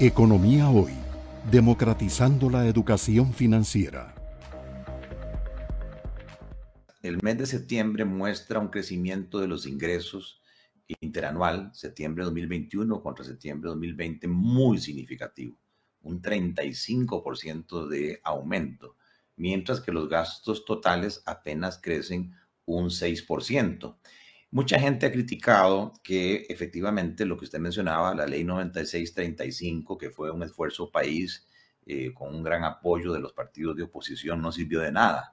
Economía Hoy, democratizando la educación financiera. El mes de septiembre muestra un crecimiento de los ingresos interanual, septiembre 2021 contra septiembre 2020, muy significativo, un 35% de aumento, mientras que los gastos totales apenas crecen un 6%. Mucha gente ha criticado que efectivamente lo que usted mencionaba, la ley 9635, que fue un esfuerzo país eh, con un gran apoyo de los partidos de oposición, no sirvió de nada.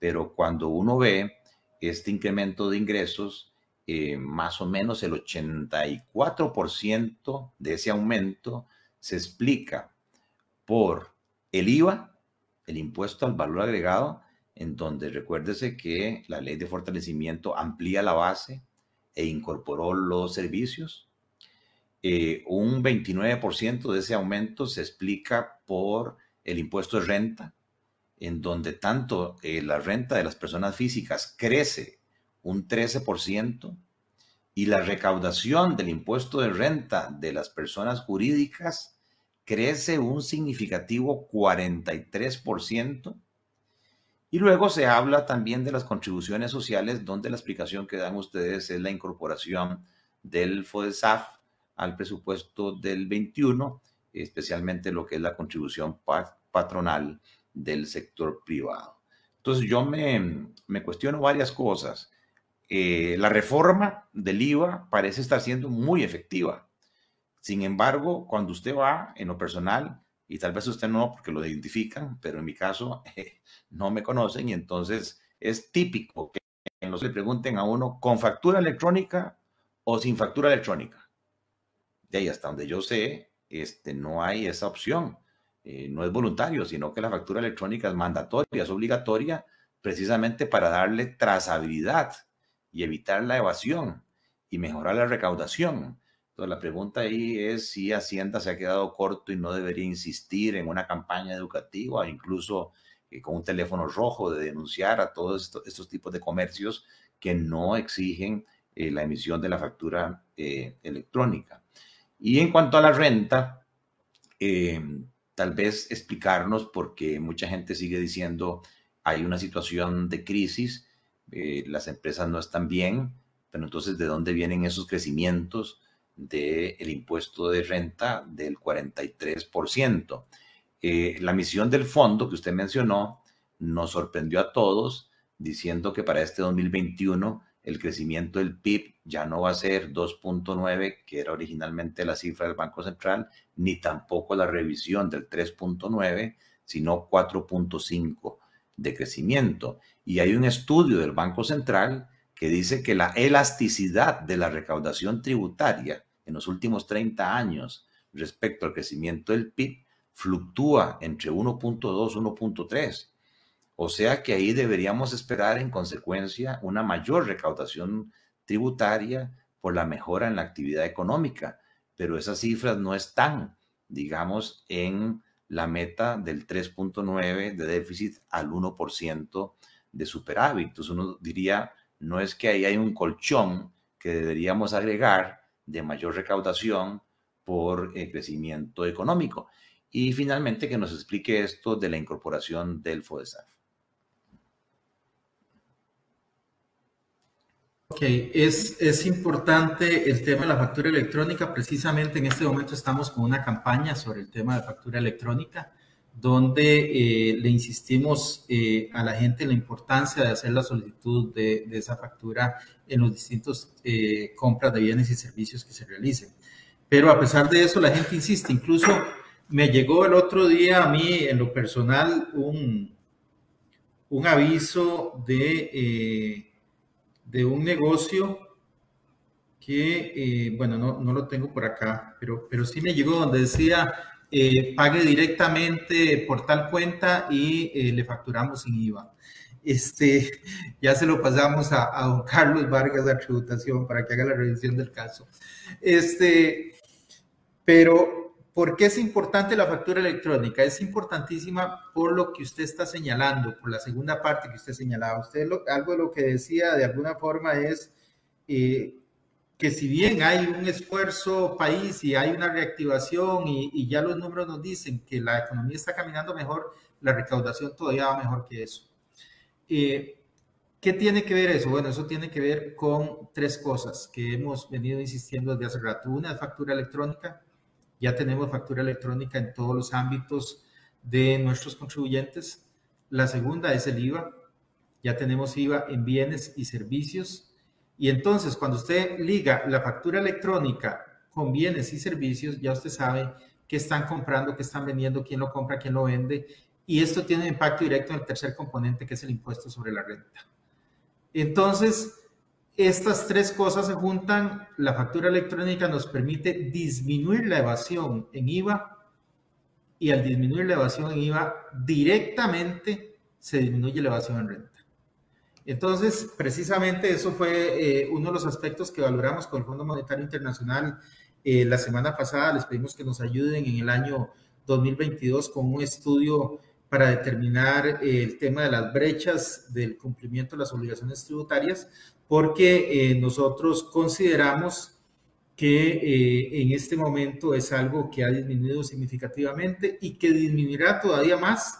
Pero cuando uno ve este incremento de ingresos, eh, más o menos el 84% de ese aumento se explica por el IVA, el impuesto al valor agregado, en donde recuérdese que la ley de fortalecimiento amplía la base e incorporó los servicios. Eh, un 29% de ese aumento se explica por el impuesto de renta, en donde tanto eh, la renta de las personas físicas crece un 13% y la recaudación del impuesto de renta de las personas jurídicas crece un significativo 43%. Y luego se habla también de las contribuciones sociales, donde la explicación que dan ustedes es la incorporación del FODESAF al presupuesto del 21, especialmente lo que es la contribución patronal del sector privado. Entonces yo me, me cuestiono varias cosas. Eh, la reforma del IVA parece estar siendo muy efectiva. Sin embargo, cuando usted va en lo personal y tal vez usted no porque lo identifican, pero en mi caso no me conocen y entonces es típico que los le pregunten a uno con factura electrónica o sin factura electrónica. De ahí hasta donde yo sé, este, no hay esa opción. Eh, no es voluntario, sino que la factura electrónica es mandatoria, es obligatoria precisamente para darle trazabilidad y evitar la evasión y mejorar la recaudación. Entonces, la pregunta ahí es si Hacienda se ha quedado corto y no debería insistir en una campaña educativa incluso eh, con un teléfono rojo de denunciar a todos estos, tipos de comercios que no exigen eh, la emisión de la factura eh, electrónica. Y en cuanto a la renta, tal vez explicarnos porque mucha gente sigue diciendo hay una situación de crisis, las empresas no están bien, pero entonces ¿de dónde vienen esos crecimientos? Del impuesto de renta del 43%. Eh, la misión del fondo que usted mencionó nos sorprendió a todos diciendo que para este 2021 el crecimiento del PIB ya no va a ser 2.9, que era originalmente la cifra del Banco Central, ni tampoco la revisión del 3.9, sino 4.5 de crecimiento. Y hay un estudio del Banco Central que dice que la elasticidad de la recaudación tributaria en los últimos 30 años respecto al crecimiento del PIB fluctúa entre 1.2 y 1.3. O sea que ahí deberíamos esperar en consecuencia una mayor recaudación tributaria por la mejora en la actividad económica, pero esas cifras no están, digamos, en la meta del 3.9 de déficit al 1% de superávit. Entonces uno diría, no es que ahí hay un colchón que deberíamos agregar de mayor recaudación por el crecimiento económico. Y finalmente que nos explique esto de la incorporación del FODESAF. Ok, es, es, importante el tema de la factura electrónica. Precisamente en este momento estamos con una campaña sobre el tema de factura electrónica, donde eh, le insistimos eh, a la gente la importancia de hacer la solicitud de, esa factura en los distintos eh, compras de bienes y servicios que se realicen. Pero a pesar de eso, la gente insiste. Incluso me llegó el otro día a mí, en lo personal, un, un aviso de, de un negocio que, bueno, no, no, lo tengo por acá, pero, pero sí me llegó donde decía, pague directamente por tal cuenta y le facturamos sin IVA. Este, ya se lo pasamos a, don Carlos Vargas de tributación para que haga la revisión del caso. Este, pero, ¿por qué es importante la factura electrónica? Es importantísima por lo que usted está señalando, por la segunda parte que usted señalaba. Usted algo de lo que decía de alguna forma es, eh, que si bien hay un esfuerzo país y hay una reactivación y, ya los números nos dicen que la economía está caminando mejor, la recaudación todavía va mejor que eso. Eh, ¿Qué tiene que ver eso? Bueno, eso tiene que ver con tres cosas que hemos venido insistiendo desde hace rato. Una es factura electrónica. Ya tenemos factura electrónica en todos los ámbitos de nuestros contribuyentes. La segunda es el IVA. Ya tenemos IVA en bienes y servicios. Y entonces, cuando usted liga la factura electrónica con bienes y servicios, ya usted sabe qué están comprando, qué están vendiendo, quién lo compra, quién lo vende. Y esto tiene impacto directo en el tercer componente, que es el impuesto sobre la renta. Entonces, estas tres cosas se juntan. La factura electrónica nos permite disminuir la evasión en IVA y al disminuir la evasión en IVA directamente se disminuye la evasión en renta. Entonces, precisamente eso fue eh, uno de los aspectos que valoramos con el Fondo Monetario Internacional eh, la semana pasada. Les pedimos que nos ayuden en el año 2022 con un estudio para determinar eh, el tema de las brechas del cumplimiento de las obligaciones tributarias, porque eh, nosotros consideramos que eh, en este momento es algo que ha disminuido significativamente y que disminuirá todavía más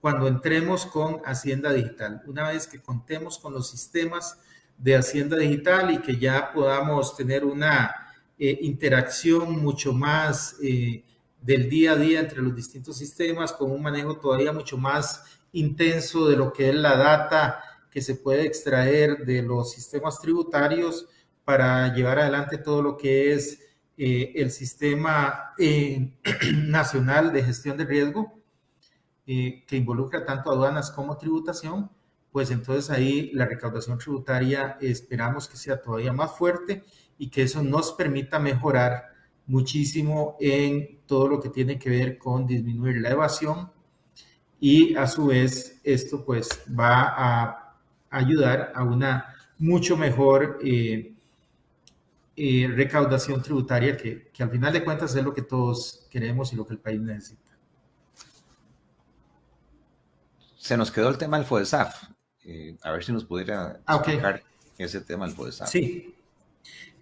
cuando entremos con Hacienda Digital. Una vez que contemos con los sistemas de Hacienda Digital y que ya podamos tener una interacción mucho más del día a día entre los distintos sistemas con un manejo todavía mucho más intenso de lo que es la data que se puede extraer de los sistemas tributarios para llevar adelante todo lo que es eh, el sistema eh, nacional de gestión de riesgo, eh, que involucra tanto aduanas como tributación, pues entonces ahí la recaudación tributaria esperamos que sea todavía más fuerte y que eso nos permita mejorar muchísimo en todo lo que tiene que ver con disminuir la evasión y a su vez esto pues va a ayudar a una mucho mejor eh, eh, recaudación tributaria que, que, al final de cuentas es lo que todos queremos y lo que el país necesita. Se nos quedó el tema del FODESAF. Eh, a ver si nos pudiera ah, explicar ese tema del FODESAF. Sí,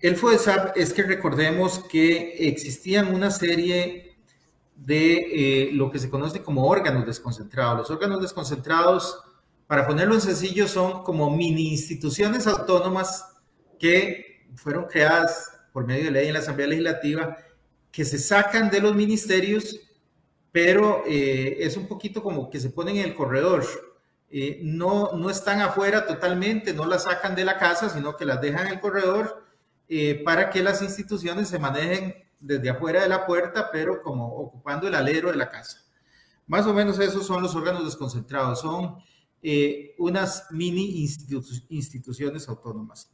el FODESAP es que recordemos que existían una serie de eh, lo que se conoce como órganos desconcentrados. Los órganos desconcentrados, para ponerlo en sencillo, son como mini instituciones autónomas que fueron creadas por medio de ley en la Asamblea Legislativa, que se sacan de los ministerios, pero eh, es un poquito como que se ponen en el corredor. Eh, no, no están afuera totalmente, no las sacan de la casa, sino que las dejan en el corredor eh, para que las instituciones se manejen desde afuera de la puerta, pero como ocupando el alero de la casa. Más o menos esos son los órganos desconcentrados, son eh, unas mini instituciones autónomas.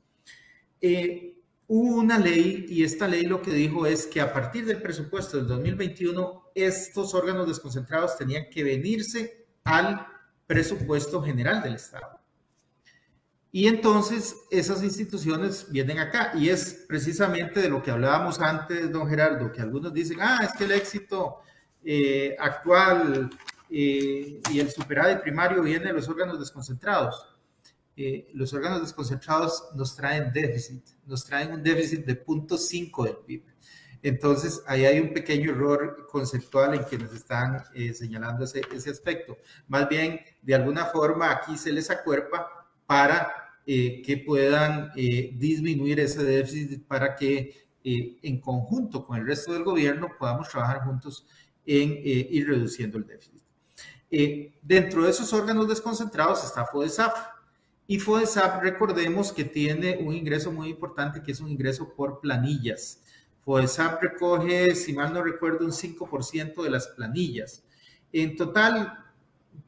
Eh, hubo una ley y esta ley lo que dijo es que a partir del presupuesto del 2021, estos órganos desconcentrados tenían que venirse al presupuesto general del Estado. Y entonces esas instituciones vienen acá y es precisamente de lo que hablábamos antes, don Gerardo, que algunos dicen, ah, es que el éxito eh, actual eh, y el superávit primario viene de los órganos desconcentrados. Eh, los órganos desconcentrados nos traen déficit, nos traen un déficit de 0.5 del PIB. Entonces, ahí hay un pequeño error conceptual en quienes están señalando ese, ese aspecto. Más bien, de alguna forma, aquí se les acuerpa para eh, que puedan eh, disminuir ese déficit para que eh, en conjunto con el resto del gobierno podamos trabajar juntos en ir reduciendo el déficit. dentro de esos órganos desconcentrados está FODESAF. Y FODESAF, recordemos que tiene un ingreso muy importante, que es un ingreso por planillas. FODESAP recoge, si mal no recuerdo, un 5% de las planillas. En total,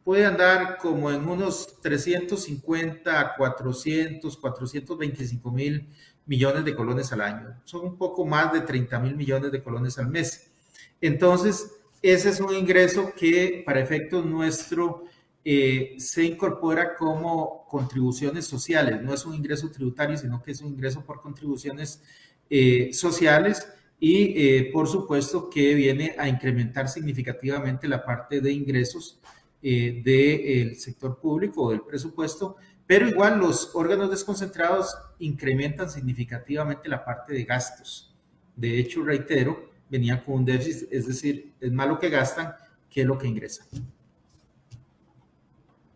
puede andar como en unos 350, 400, 425 mil millones de colones al año. Son un poco más de 30 mil millones de colones al mes. Entonces, ese es un ingreso que para efectos nuestro eh, se incorpora como contribuciones sociales. No es un ingreso tributario, sino que es un ingreso por contribuciones eh, sociales y eh, por supuesto que viene a incrementar significativamente la parte de ingresos del sector público o del presupuesto, Pero igual los órganos desconcentrados incrementan significativamente la parte de gastos. De hecho, reitero, venían con un déficit, es decir, es más lo que gastan que lo que ingresan.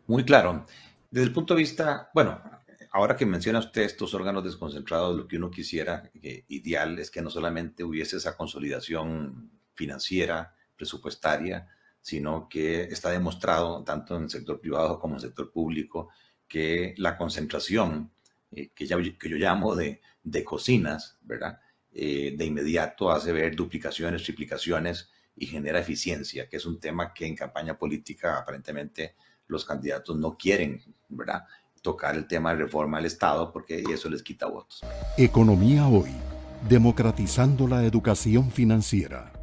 Muy claro. Desde el punto de vista, bueno, ahora que menciona usted estos órganos desconcentrados, lo que uno quisiera, ideal, es que no solamente hubiese esa consolidación financiera, presupuestaria, sino que está demostrado, tanto en el sector privado como en el sector público, que la concentración, eh, que, yo llamo de, de cocinas, ¿verdad? Eh, de inmediato hace ver duplicaciones, triplicaciones y genera eficiencia, que es un tema que en campaña política aparentemente los candidatos no quieren, ¿verdad? Tocar el tema de reforma del Estado porque eso les quita votos. Economía hoy, democratizando la educación financiera.